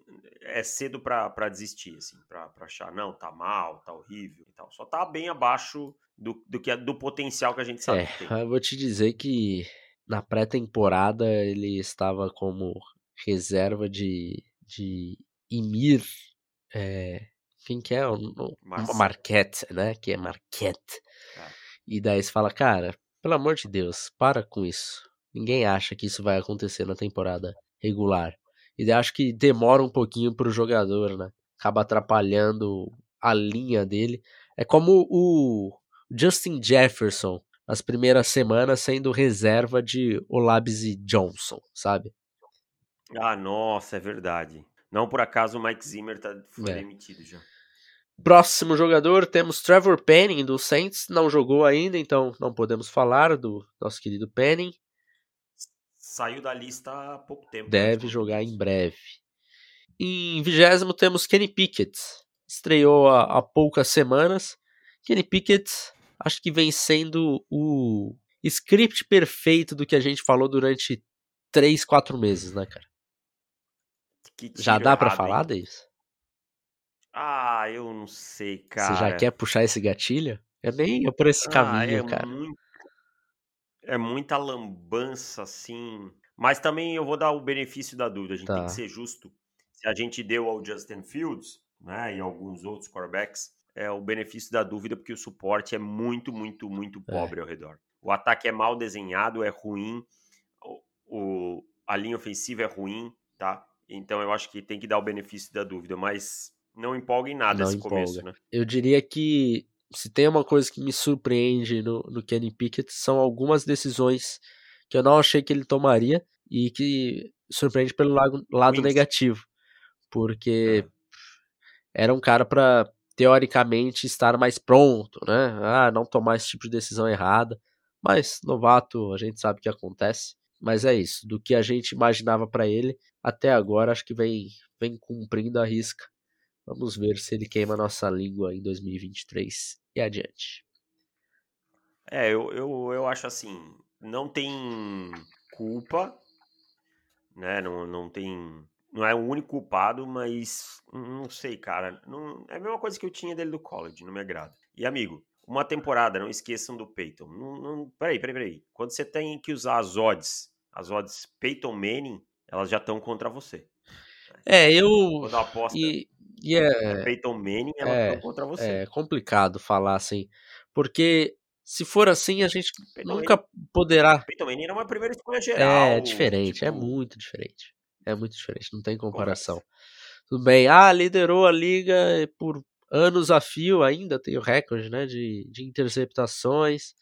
S2: é cedo para desistir, assim, para achar, não, tá mal, tá horrível e tal. Só tá bem abaixo do, do, que, do potencial que a gente sabe
S1: é,
S2: que tem. [laughs]
S1: Eu vou te dizer que na pré-temporada ele estava como reserva de, de Imir. É, quem que é? O, o Marquette, né? Que é Marquette. E daí você fala, cara, pelo amor de Deus, para com isso. Ninguém acha que isso vai acontecer na temporada regular. E daí acho que demora um pouquinho pro jogador, né? Acaba atrapalhando a linha dele. É como o Justin Jefferson nas primeiras semanas sendo reserva de Olabisi Johnson, sabe?
S2: Ah, nossa, é verdade. Não por acaso o Mike Zimmer tá, foi é. demitido já.
S1: Próximo jogador temos Trevor Penning do Saints, não jogou ainda, então não podemos falar do nosso querido Penning.
S2: Saiu da lista há pouco tempo.
S1: Deve jogar em breve. Em vigésimo temos Kenny Pickett, estreou há, há poucas semanas. Kenny Pickett, acho que vem sendo o script perfeito do que a gente falou durante 3, 4 meses, né, cara? Já dá para falar disso?
S2: Ah, eu não sei, cara.
S1: Você já quer puxar esse gatilho? Eu nem ia por esse ah, caminho, é cara.
S2: Muito, é muita lambança, assim. Mas também eu vou dar o benefício da dúvida. A gente tá. tem que ser justo. Se a gente deu ao Justin Fields, né, e alguns outros quarterbacks, é o benefício da dúvida, porque o suporte é muito, muito, muito é. pobre é. ao redor. O ataque é mal desenhado, é ruim, o, o, a linha ofensiva é ruim, tá? Então eu acho que tem que dar o benefício da dúvida, mas não empolga em nada não esse empolga. começo, né?
S1: Eu diria que se tem uma coisa que me surpreende no, no Kenny Pickett são algumas decisões que eu não achei que ele tomaria e que surpreende pelo lado, lado negativo. Porque é. era um cara para teoricamente estar mais pronto, né? Ah, não tomar esse tipo de decisão errada. Mas novato, a gente sabe que acontece. Mas é isso, do que a gente imaginava para ele, até agora acho que vem vem cumprindo a risca Vamos ver se ele queima nossa língua em 2023 e adiante.
S2: É, eu, eu, eu acho assim, não tem culpa, né? Não, não tem. Não é o único culpado, mas não sei, cara. Não, é a mesma coisa que eu tinha dele do college, não me agrada. E, amigo, uma temporada, não esqueçam do Peyton. Não, não, peraí, peraí, peraí. Quando você tem que usar as odds, as odds Peyton Manning, elas já estão contra você.
S1: É, eu.
S2: Quando a aposta
S1: E, e é,
S2: é Peyton Manning, ela
S1: é,
S2: tá contra você.
S1: é complicado falar assim. Porque se for assim, a gente
S2: Peyton
S1: nunca poderá.
S2: Peyton Manning era uma primeira escolha geral.
S1: É diferente, é
S2: tipo,
S1: muito diferente. É muito diferente, não tem comparação. Tudo bem, ah, liderou a liga por anos a fio, ainda tem o recorde né, de, de interceptações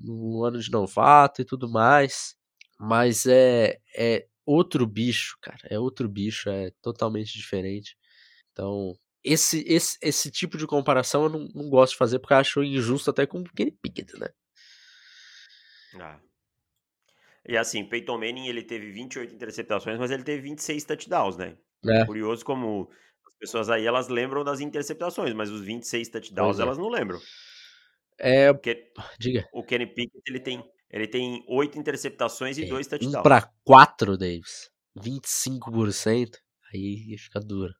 S1: no ano de novato e tudo mais. Mas é, é outro bicho, cara. É outro bicho, é totalmente diferente. Então, esse, esse, esse tipo de comparação eu não, não gosto de fazer porque eu acho injusto até com o Kenny Pickett, né?
S2: Ah. E assim, Peyton Manning ele teve 28 interceptações, mas ele teve 26 touchdowns, né?
S1: É.
S2: Curioso como as pessoas aí elas lembram das interceptações, mas os 26 touchdowns
S1: é.
S2: elas não lembram.
S1: É,
S2: Porque
S1: diga.
S2: o Kenny Pickett ele tem ele tem 8 interceptações e
S1: É,
S2: 2
S1: Um
S2: touchdowns.
S1: para quatro, Davis. 25%. Aí fica duro.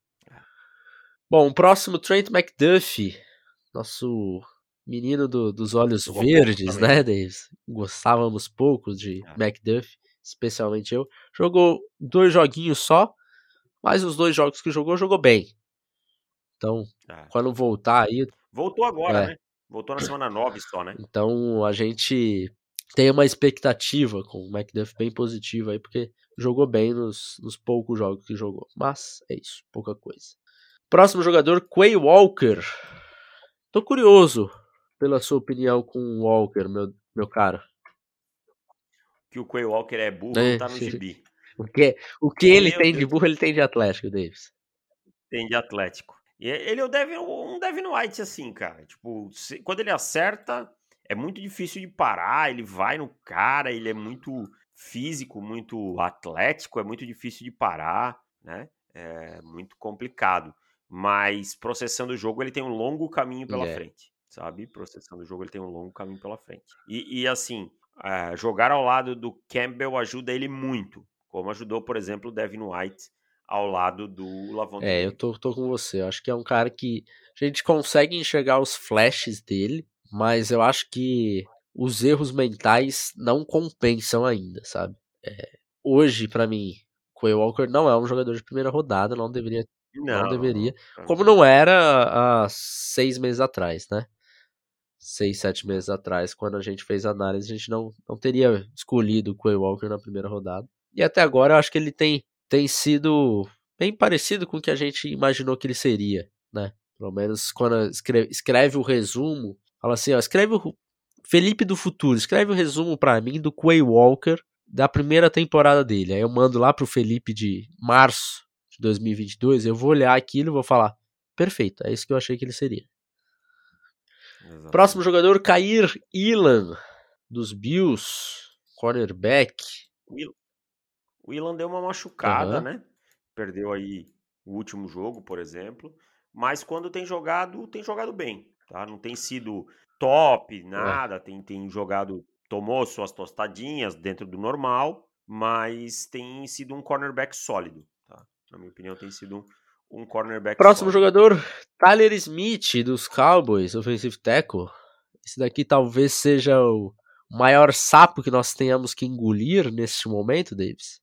S1: Bom, o próximo, Trent McDuffie. Nosso menino do- dos olhos verdes, né, Davis? Gostávamos pouco de
S2: É.
S1: McDuffie, especialmente eu. Jogou dois joguinhos só, mas os dois jogos que jogou, jogou bem. Então,
S2: É.
S1: quando voltar aí,
S2: Voltou agora,
S1: É.
S2: né? Voltou na semana 9 só, né?
S1: Então a gente tem uma expectativa com o McDuff bem positiva aí, porque jogou bem nos, nos poucos jogos que jogou. Mas é isso, pouca coisa. Próximo jogador, Quay Walker. Tô curioso pela sua opinião com o Walker, meu, meu caro.
S2: Que o Quay Walker é burro,
S1: É,
S2: tá no [laughs] gibi.
S1: O que, o que ele
S2: Meu
S1: tem de burro, ele tem de Atlético, Davis.
S2: Tem de Atlético. E ele é o Devin, um Devin White, assim, cara. Tipo, se- quando ele acerta, é muito difícil de parar. Ele vai no cara, ele é muito físico, muito atlético, é muito difícil de parar, né? É muito complicado. Mas processando o jogo, ele tem um longo caminho pela
S1: É.
S2: frente, sabe? Processando o jogo, ele tem um longo caminho pela frente. E, e, assim, é, jogar ao lado do Campbell ajuda ele muito. Como ajudou, por exemplo, o Devin White ao lado do Lavonte
S1: É, eu tô, tô com você. Eu acho que é um cara que a gente consegue enxergar os flashes dele, mas eu acho que os erros mentais não compensam ainda, sabe? É, hoje, pra mim, Quay Walker não é um jogador de primeira rodada, não deveria, não, deveria.
S2: pra
S1: Como não era há seis meses atrás, né? Seis, sete meses atrás, quando a gente fez a análise, a gente não, não teria escolhido o Quay Walker na primeira rodada. E até agora eu acho que ele tem, tem sido bem parecido com o que a gente imaginou que ele seria, né? Pelo menos quando escreve, escreve o resumo, fala assim, ó, escreve o Felipe do futuro, escreve o resumo pra mim do Quay Walker da primeira temporada dele. Aí eu mando lá pro Felipe de março de 2022, eu vou olhar aquilo e vou falar, perfeito, é isso que eu achei que ele seria.
S2: Exatamente.
S1: Próximo jogador, Kair Elan, dos Bills, cornerback.
S2: O Ilan deu uma machucada,
S1: Aham.
S2: né? Perdeu aí o último jogo, por exemplo. Mas quando tem jogado, tem jogado bem, tá? Não tem sido top, nada. Tem, tem jogado, tomou suas tostadinhas dentro do normal, mas tem sido um cornerback sólido, tá? Na minha opinião, tem sido um, um cornerback
S1: Próximo
S2: sólido.
S1: jogador, Tyler Smith, dos Cowboys, offensive tackle. Esse daqui talvez seja o maior sapo que nós tenhamos que engolir neste momento, Davis.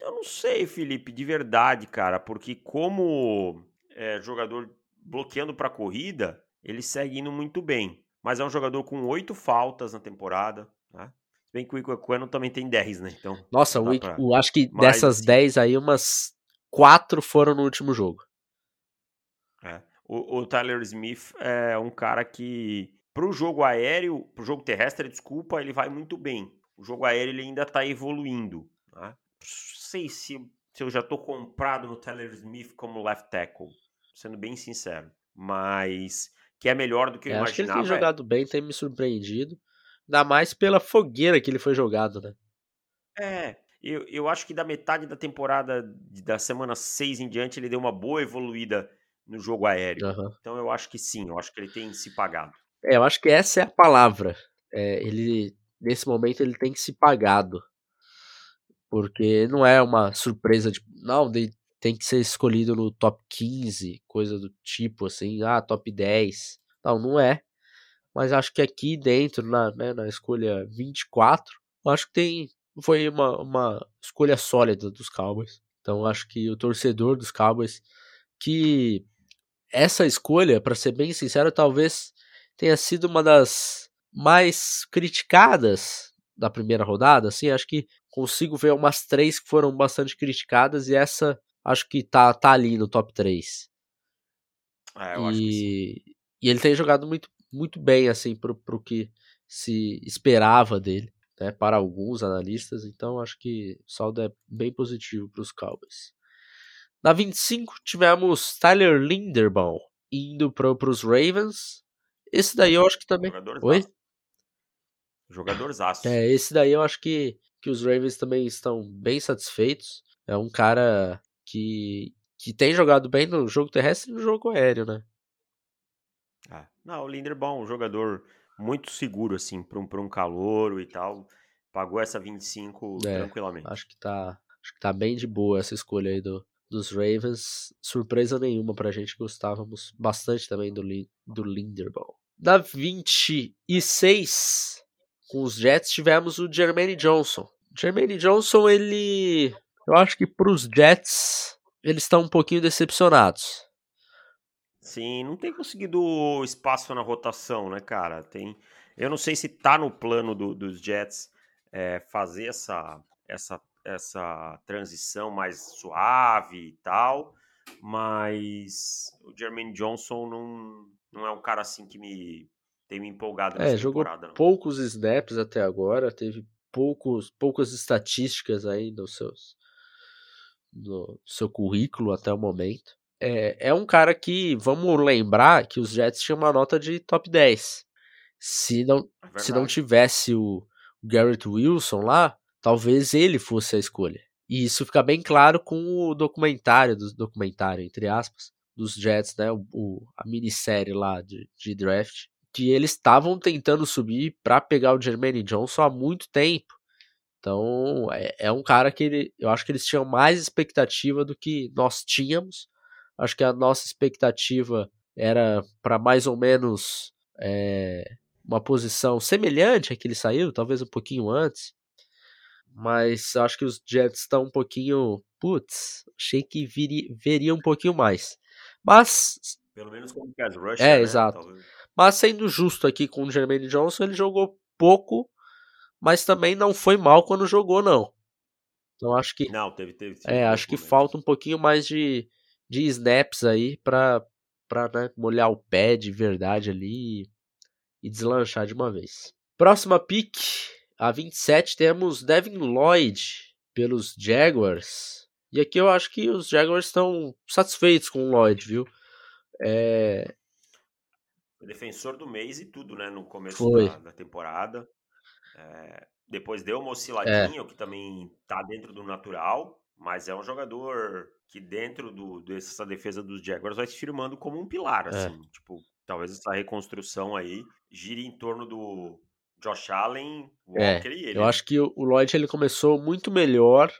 S2: Eu não sei, Felipe, de verdade, cara, porque como é, jogador bloqueando para corrida, ele segue indo muito bem. Mas é um jogador com oito faltas na temporada, né? Se bem que o Iquequano também tem 10, né? Então,
S1: Nossa, o,
S2: pra-
S1: o- acho que dessas
S2: assim-
S1: 10 aí, umas 4 foram no último jogo.
S2: é. O, o Tyler Smith é um cara que, pro jogo aéreo, pro jogo terrestre, desculpa, ele vai muito bem. O jogo aéreo ele ainda tá evoluindo, né? Não sei se, se eu já tô comprado no Tyler Smith como left tackle, sendo bem sincero. Mas que é melhor do que eu
S1: É, acho que ele
S2: imaginava.
S1: tem
S2: é.
S1: jogado bem, tem me surpreendido. Ainda mais pela fogueira que ele foi jogado, né?
S2: É, eu, eu acho que da metade da temporada, da semana 6 em diante, ele deu uma boa evoluída no jogo aéreo.
S1: Aham.
S2: Então eu acho que sim, eu acho que ele tem se pagado.
S1: É, eu acho que essa é a palavra. É, ele, nesse momento, ele tem que se pagado. Porque não é uma surpresa de. Não, de- tem que ser escolhido no top 15, coisa do tipo assim, ah, top 10. Não, não é. Mas acho que aqui dentro, na, né, na escolha 24, eu acho que tem. Foi uma, uma escolha sólida dos Cowboys. Então acho que o torcedor dos Cowboys que essa escolha, para ser bem sincero, talvez tenha sido uma das mais criticadas da primeira rodada, assim, acho que consigo ver umas três que foram bastante criticadas e essa acho que tá, tá ali no top 3.
S2: É, eu e, acho que sim.
S1: e ele tem jogado muito, muito bem, assim, pro, pro que se esperava dele, né, para alguns analistas, então acho que o saldo é bem positivo para os Cowboys. Na 25 tivemos Tyler Linderbaum indo para os Ravens. Esse daí eu acho que também.
S2: Jogador
S1: Oi?
S2: Jogador zaço.
S1: É, esse daí eu acho que, que os Ravens também estão bem satisfeitos. É um cara que, que tem jogado bem no jogo terrestre e no jogo aéreo, né?
S2: Ah, não, o Linderbaum, um jogador muito seguro, assim, para um, um calouro e tal. Pagou essa 25 é, tranquilamente.
S1: Acho que tá. Acho que tá bem de boa essa escolha aí do, dos Ravens. Surpresa nenhuma pra gente, gostávamos bastante também do, do Linderbaum. Da 26, com os Jets, tivemos o Jermaine Johnson. Jermaine Johnson, ele. Eu acho que pros Jets, eles estão um pouquinho decepcionados.
S2: Sim, não tem conseguido espaço na rotação, né, cara? Tem. Eu não sei se tá no plano do, dos Jets é, fazer essa, essa essa transição mais suave e tal, mas o Jermaine Johnson não, não é um cara assim que me tem me empolgado
S1: nessa é, jogou não. poucos snaps até agora, teve poucos, poucas estatísticas aí nos seus no seu currículo até o momento. É, é um cara que, vamos lembrar que os Jets tinham uma nota de top 10. Se não, é se não tivesse o Garrett Wilson lá, talvez ele fosse a escolha. E isso fica bem claro com o documentário, do documentário, entre aspas, dos Jets, né? O, a minissérie lá de, de draft, que eles estavam tentando subir para pegar o Jermaine Johnson há muito tempo. Então é, é, um cara que ele, eu acho que eles tinham mais expectativa do que nós tínhamos. Acho que a nossa expectativa era para mais ou menos é, uma posição semelhante a que ele saiu, talvez um pouquinho antes. Mas acho que os Jets estão um pouquinho. Putz, achei que viria, veria um pouquinho mais. Mas.
S2: Pelo menos como pass rush.
S1: É,
S2: né?
S1: exato. Talvez. Mas sendo justo aqui com o Jermaine Johnson, ele jogou pouco, mas também não foi mal quando jogou, não. Então acho que.
S2: Não, teve, teve.
S1: teve é, acho que falta um pouquinho mais de, de snaps aí pra, pra né, molhar o pé de verdade ali e deslanchar de uma vez. Próxima pick a 27 temos Devin Lloyd pelos Jaguars. E aqui eu acho que os Jaguars estão satisfeitos com o Lloyd, viu? É...
S2: Defensor do mês e tudo, né? No começo da, da, temporada. É... Depois deu uma osciladinha, é. que também tá dentro do natural. Mas é um jogador que dentro do, dessa defesa dos Jaguars vai se firmando como um pilar, é. assim. Tipo, talvez essa reconstrução aí gire em torno do Josh Allen,
S1: é, Walker é, e ele. Eu acho que o Lloyd ele começou muito melhor,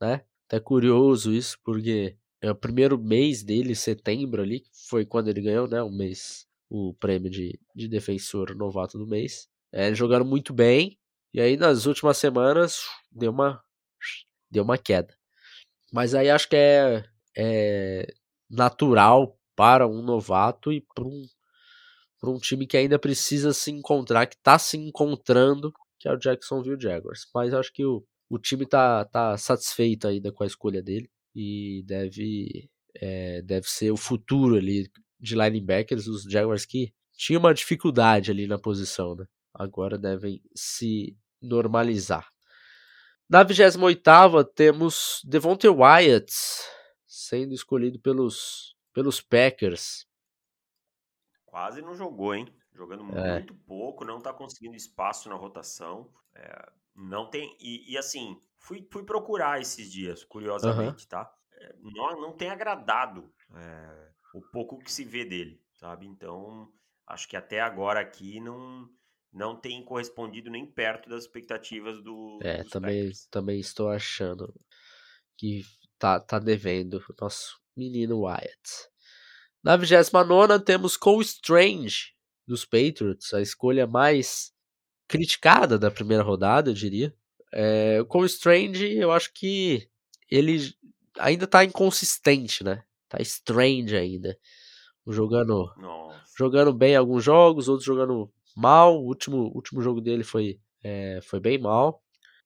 S1: né? Até curioso isso, porque é o primeiro mês dele, setembro ali, foi quando ele ganhou, né? O mês, o prêmio de, de defensor novato do mês. É, jogaram muito bem, e aí nas últimas semanas deu uma, deu uma queda. Mas aí acho que é, é natural para um novato e para um para um time que ainda precisa se encontrar, que está se encontrando, que é o Jacksonville Jaguars. Mas acho que o, o time tá, tá satisfeito ainda com a escolha dele e deve, é, deve ser o futuro ali de linebackers, os Jaguars que tinham uma dificuldade ali na posição, né? Agora devem se normalizar. Na 28 temos Devontae Wyatt sendo escolhido pelos, pelos Packers
S2: quase não jogou, hein? Jogando é. muito pouco, não tá conseguindo espaço na rotação. É, não tem. E, e, assim, fui, fui procurar esses dias, curiosamente, uhum. tá? É, não, não tem agradado é, o pouco que se vê dele, sabe? Então, acho que até agora aqui não, não tem correspondido nem perto das expectativas do.
S1: É, também, também estou achando que tá, tá devendo o nosso menino Wyatt. Na 29 temos Cole Strange dos Patriots, a escolha mais criticada da primeira rodada, eu diria. É, o Cole Strange, eu acho que ele ainda tá inconsistente, né? Tá strange ainda. Jogando,
S2: Nossa.
S1: jogando bem alguns jogos, outros jogando mal. O último, último jogo dele foi, é, foi bem mal.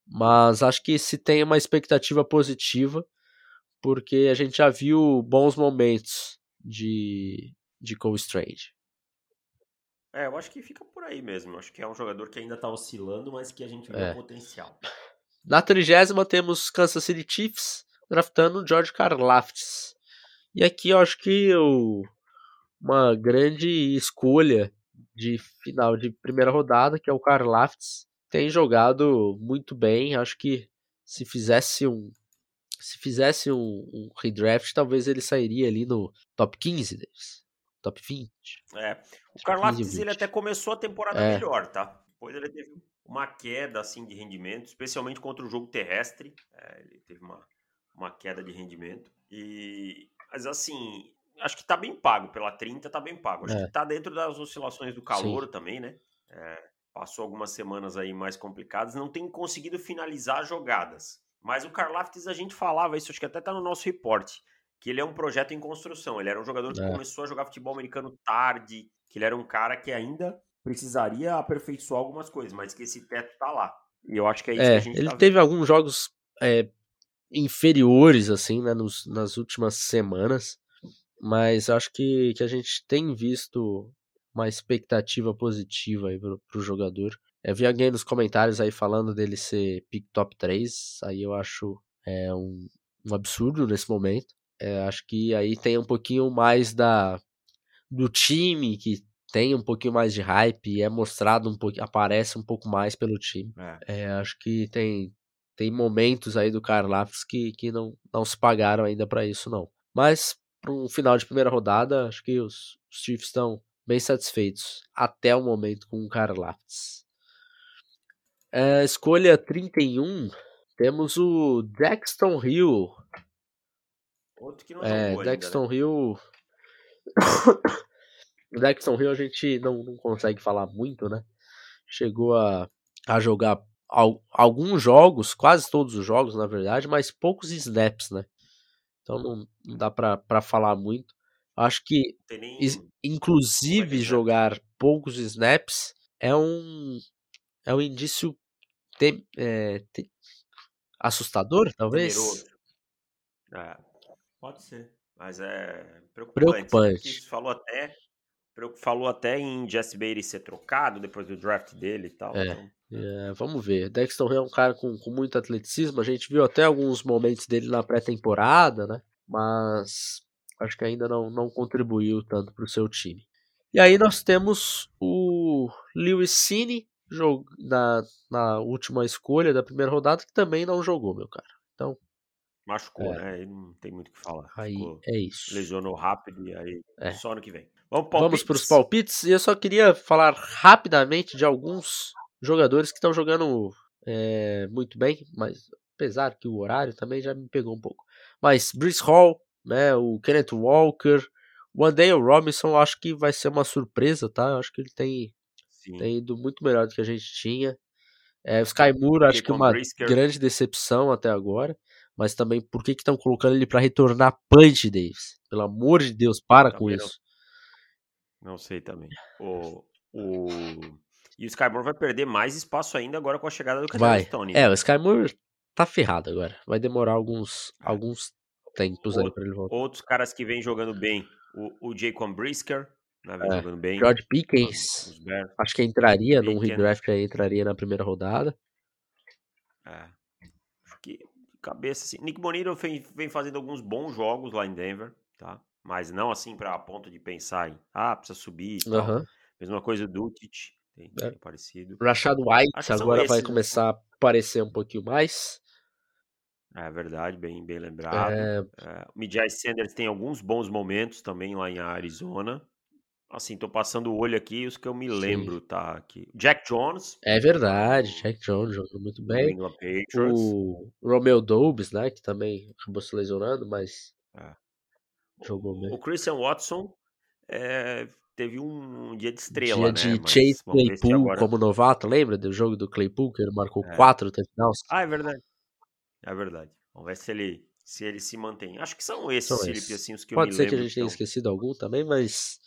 S1: Mas acho que se tem uma expectativa positiva, porque a gente já viu bons momentos de, de Cole Strange.
S2: É, eu acho que fica por aí mesmo. Eu acho que é um jogador que ainda tá oscilando, mas que a gente vê
S1: É.
S2: o potencial.
S1: Na trigésima temos Kansas City Chiefs draftando George Karlaftis. E aqui eu acho que uma grande escolha de final de primeira rodada, que é o Karlaftis, tem jogado muito bem. Acho que se fizesse um se fizesse um, um redraft, talvez ele sairia ali no top 15 deles. Top 20.
S2: É. O
S1: 15
S2: Karlaftis,
S1: e
S2: ele
S1: 20.
S2: até começou a temporada
S1: É.
S2: melhor, tá? Depois ele teve uma queda, assim, de rendimento, especialmente contra o jogo terrestre. É, ele teve uma, uma queda de rendimento. E... Mas, assim, acho que tá bem pago. Pela 30, tá bem pago. Acho
S1: É.
S2: que tá dentro das oscilações do calor também, né? É, passou algumas semanas aí mais complicadas. Não tem conseguido finalizar jogadas. Mas o Karlaftis, a gente falava isso, acho que até tá no nosso reporte que ele é um projeto em construção. Ele era um jogador que
S1: É.
S2: começou a jogar futebol americano tarde, que ele era um cara que ainda precisaria aperfeiçoar algumas coisas, mas que esse teto tá lá. E eu acho que é isso que
S1: É,
S2: a gente
S1: ele
S2: tá
S1: teve alguns jogos é, inferiores, assim, né, nos- nas últimas semanas, mas acho que, que a gente tem visto uma expectativa positiva aí pro, pro jogador. Eu vi alguém nos comentários aí falando dele ser pick top 3, aí eu acho é, um, um absurdo nesse momento. É, acho que aí tem um pouquinho mais da do time que tem um pouquinho mais de hype e é mostrado um pouco, aparece um pouco mais pelo time.
S2: É.
S1: É, acho que tem, tem momentos aí do Karlaftis que, que não, não se pagaram ainda pra isso, não. Mas, para um final de primeira rodada, acho que os, os Chiefs estão bem satisfeitos até o momento com o Karlaftis. É, escolha 31, temos o Dexton Hill.
S2: Outro que não
S1: É,
S2: jogou
S1: Dexton
S2: ainda, né?
S1: Hill. [coughs] o Dexton Hill a gente não, não consegue falar muito, né? Chegou a, a jogar al- alguns jogos, quase todos os jogos, na verdade, mas poucos snaps, né? Então não, não dá pra, pra falar muito. Acho que,
S2: tem
S1: is- inclusive,
S2: snap.
S1: jogar poucos snaps é um, é um indício tem- é, te- assustador, talvez?
S2: É, pode ser. Mas é preocupante.
S1: Preocupante.
S2: Você falou até, falou até em Jesse Bailey ser trocado depois do draft dele e tal.
S1: É.
S2: então-
S1: É, vamos ver. Dexton Hill é um cara com, com muito atleticismo. A gente viu até alguns momentos dele na pré-temporada, né? Mas acho que ainda não, não contribuiu tanto para o seu time. E aí nós temos o Lewis Cine na, na última escolha da primeira rodada, que também não jogou, meu cara. Então,
S2: Machucou,
S1: É.
S2: né? Ele não tem muito o que falar.
S1: aí
S2: Ficou-
S1: é isso.
S2: lesionou rápido e aí
S1: É.
S2: só ano que vem. Vamos
S1: Vamos para os
S2: palpites?
S1: E eu só queria falar rapidamente de alguns jogadores que estão jogando é, muito bem, mas apesar que o horário também já me pegou um pouco. Mas Brice Hall, né, o Kenneth Walker, o Andale Robinson, acho que vai ser uma surpresa, tá? Eu acho que ele tem,
S2: Sim.
S1: tem ido muito melhor do que a gente tinha. É, o Sky Moore, acho que uma
S2: Brisker.
S1: grande decepção até agora. Mas também, por que estão colocando ele para retornar punch, Davis? Pelo amor de Deus, para com isso.
S2: Não sei também. [laughs] O, o... E o Skyborn vai perder mais espaço ainda agora com a chegada do. Cadê Stone.
S1: É, o Sky Moore tá ferrado agora. Vai demorar alguns,
S2: É.
S1: alguns tempos aí pra ele voltar.
S2: Outros caras que vêm jogando bem. O, o Jaquan Brisker, né, vem
S1: É.
S2: jogando bem.
S1: George Pickens, acho que entraria num redraft aí, entraria na primeira rodada.
S2: É. Acho que cabeça assim. Nick Bonito vem, vem fazendo alguns bons jogos lá em Denver, tá? Mas não assim pra ponto de pensar em, ah, precisa subir.
S1: Aham.
S2: Mesma coisa do Dutit, tem,
S1: É.
S2: tem parecido.
S1: Rashad White
S2: Acho
S1: agora vai começar a aparecer um pouquinho mais.
S2: É verdade, bem, bem lembrado.
S1: É,
S2: É, o Sanders tem alguns bons momentos também lá em Arizona. Assim, tô passando o olho aqui, os que eu me
S1: Sim.
S2: lembro, tá? Aqui. Jack Jones,
S1: é verdade, Jack Jones jogando muito bem. O Romeo Dobbs, né, que também acabou se lesionando, mas
S2: É.
S1: jogou bem.
S2: O Christian Watson é, teve um dia de estrela,
S1: Dia
S2: né?
S1: de Chase Claypool
S2: agora...
S1: como novato, lembra do jogo do Claypool, que ele marcou
S2: É.
S1: quatro touchdowns?
S2: Ah, é verdade. É verdade. Vamos ver se ele, se ele se mantém. Acho que são esses,
S1: São
S2: Felipe,
S1: esses.
S2: assim, os que
S1: Pode
S2: eu me
S1: ser que a
S2: lembro
S1: gente tenha
S2: estão.
S1: esquecido algum também, mas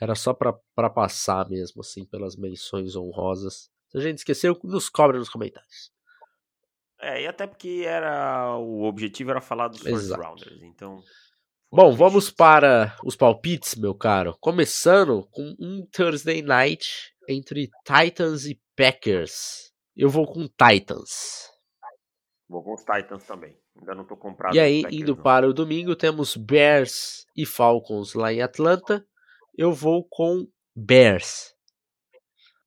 S1: era só pra passar mesmo, assim, pelas menções honrosas. Se a gente esqueceu, nos cobre nos comentários.
S2: É, e até porque era o objetivo era falar dos first rounders, então.
S1: Bom, vamos para os palpites, meu caro. Começando com um Thursday Night entre Titans e Packers. Eu vou com Titans.
S2: Vou com os Titans também. Ainda não tô comprado.
S1: E aí,
S2: Packers,
S1: indo
S2: não.
S1: para o domingo, temos Bears e Falcons lá em Atlanta. Eu vou com Bears.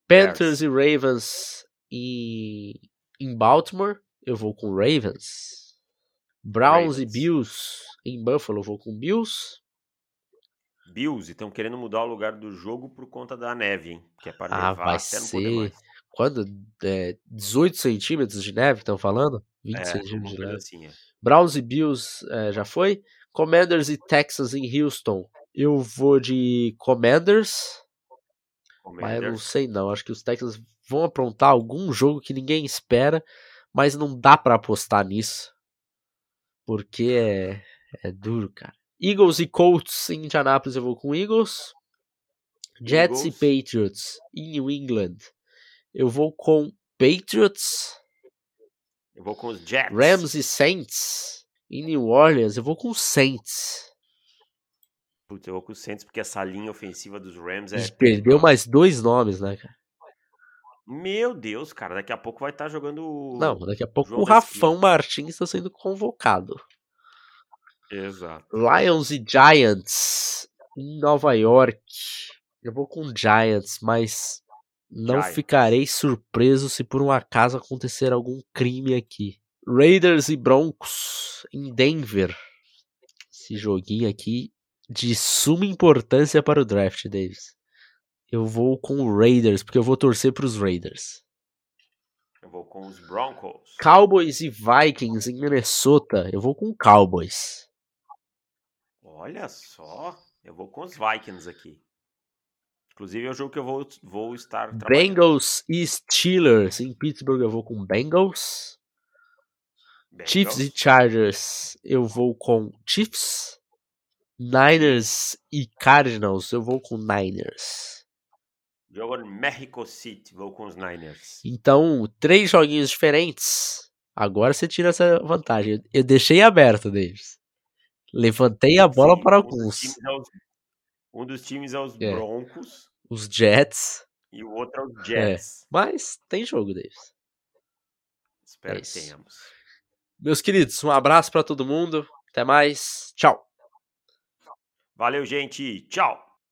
S1: Panthers
S2: Bears.
S1: e Ravens em, em Baltimore. Eu vou com Ravens. Browns e
S2: Ravens.
S1: Bills em Buffalo. Eu vou com Bills.
S2: Bills, estão querendo mudar o lugar do jogo por conta da neve, hein? Que é para
S1: Ah,
S2: nevar
S1: vai
S2: até
S1: ser. Quando? É, 18 centímetros de neve, estão falando? 20
S2: É,
S1: centímetros de neve.
S2: assim, é.
S1: Browns e Bills é, já foi. Commanders e Texans em Houston. Eu vou de Commanders. Mas eu não
S2: Commanders.
S1: sei não. Acho que os Texans vão aprontar algum jogo que ninguém espera. Mas não dá pra apostar nisso. Porque é, é duro, cara. Eagles e Colts em Indianapolis eu vou com Eagles. Jets
S2: Eagles.
S1: e Patriots em New England. Eu vou com Patriots.
S2: Eu vou com os Jets.
S1: Rams e Saints em New Orleans. Eu vou com Saints.
S2: Putz, eu vou com os Saints porque essa linha ofensiva dos Rams é.
S1: perdeu mais dois nomes, né, cara?
S2: Meu Deus, cara, daqui a pouco vai estar jogando. o-
S1: Não, daqui a pouco
S2: João
S1: o Rafão Martins está sendo convocado.
S2: Exato.
S1: Lions e Giants em Nova York. Eu vou com Giants, mas não
S2: Giants.
S1: ficarei surpreso se por um acaso acontecer algum crime aqui. Raiders e Broncos em Denver. Esse joguinho aqui de suma importância para o draft, Davis. Eu vou com o Raiders, porque eu vou torcer para os Raiders.
S2: Eu vou com os Broncos.
S1: Cowboys e Vikings em Minnesota. Eu vou com Cowboys.
S2: Olha só, eu vou com os Vikings aqui. Inclusive é o jogo que eu vou, vou estar.
S1: Bengals e Steelers em Pittsburgh. Eu vou com Bengals.
S2: Bengals.
S1: Chiefs e Chargers. Eu vou com Chiefs. Niners e Cardinals. Eu vou com Niners.
S2: Jogo em Mexico City, vou com os Niners.
S1: Então, três joguinhos diferentes. Agora você tira essa vantagem. Eu deixei aberto, Davis. Levantei a bola
S2: Sim,
S1: para
S2: um dos
S1: alguns.
S2: times é os- Um dos times é os
S1: É.
S2: Broncos
S1: Os Jets.
S2: e o outro é os Jets.
S1: Mas tem jogo, Davis.
S2: Espero
S1: É
S2: que tenhamos.
S1: Meus queridos, um abraço para todo mundo. Até mais. Tchau.
S2: Valeu, gente. Tchau.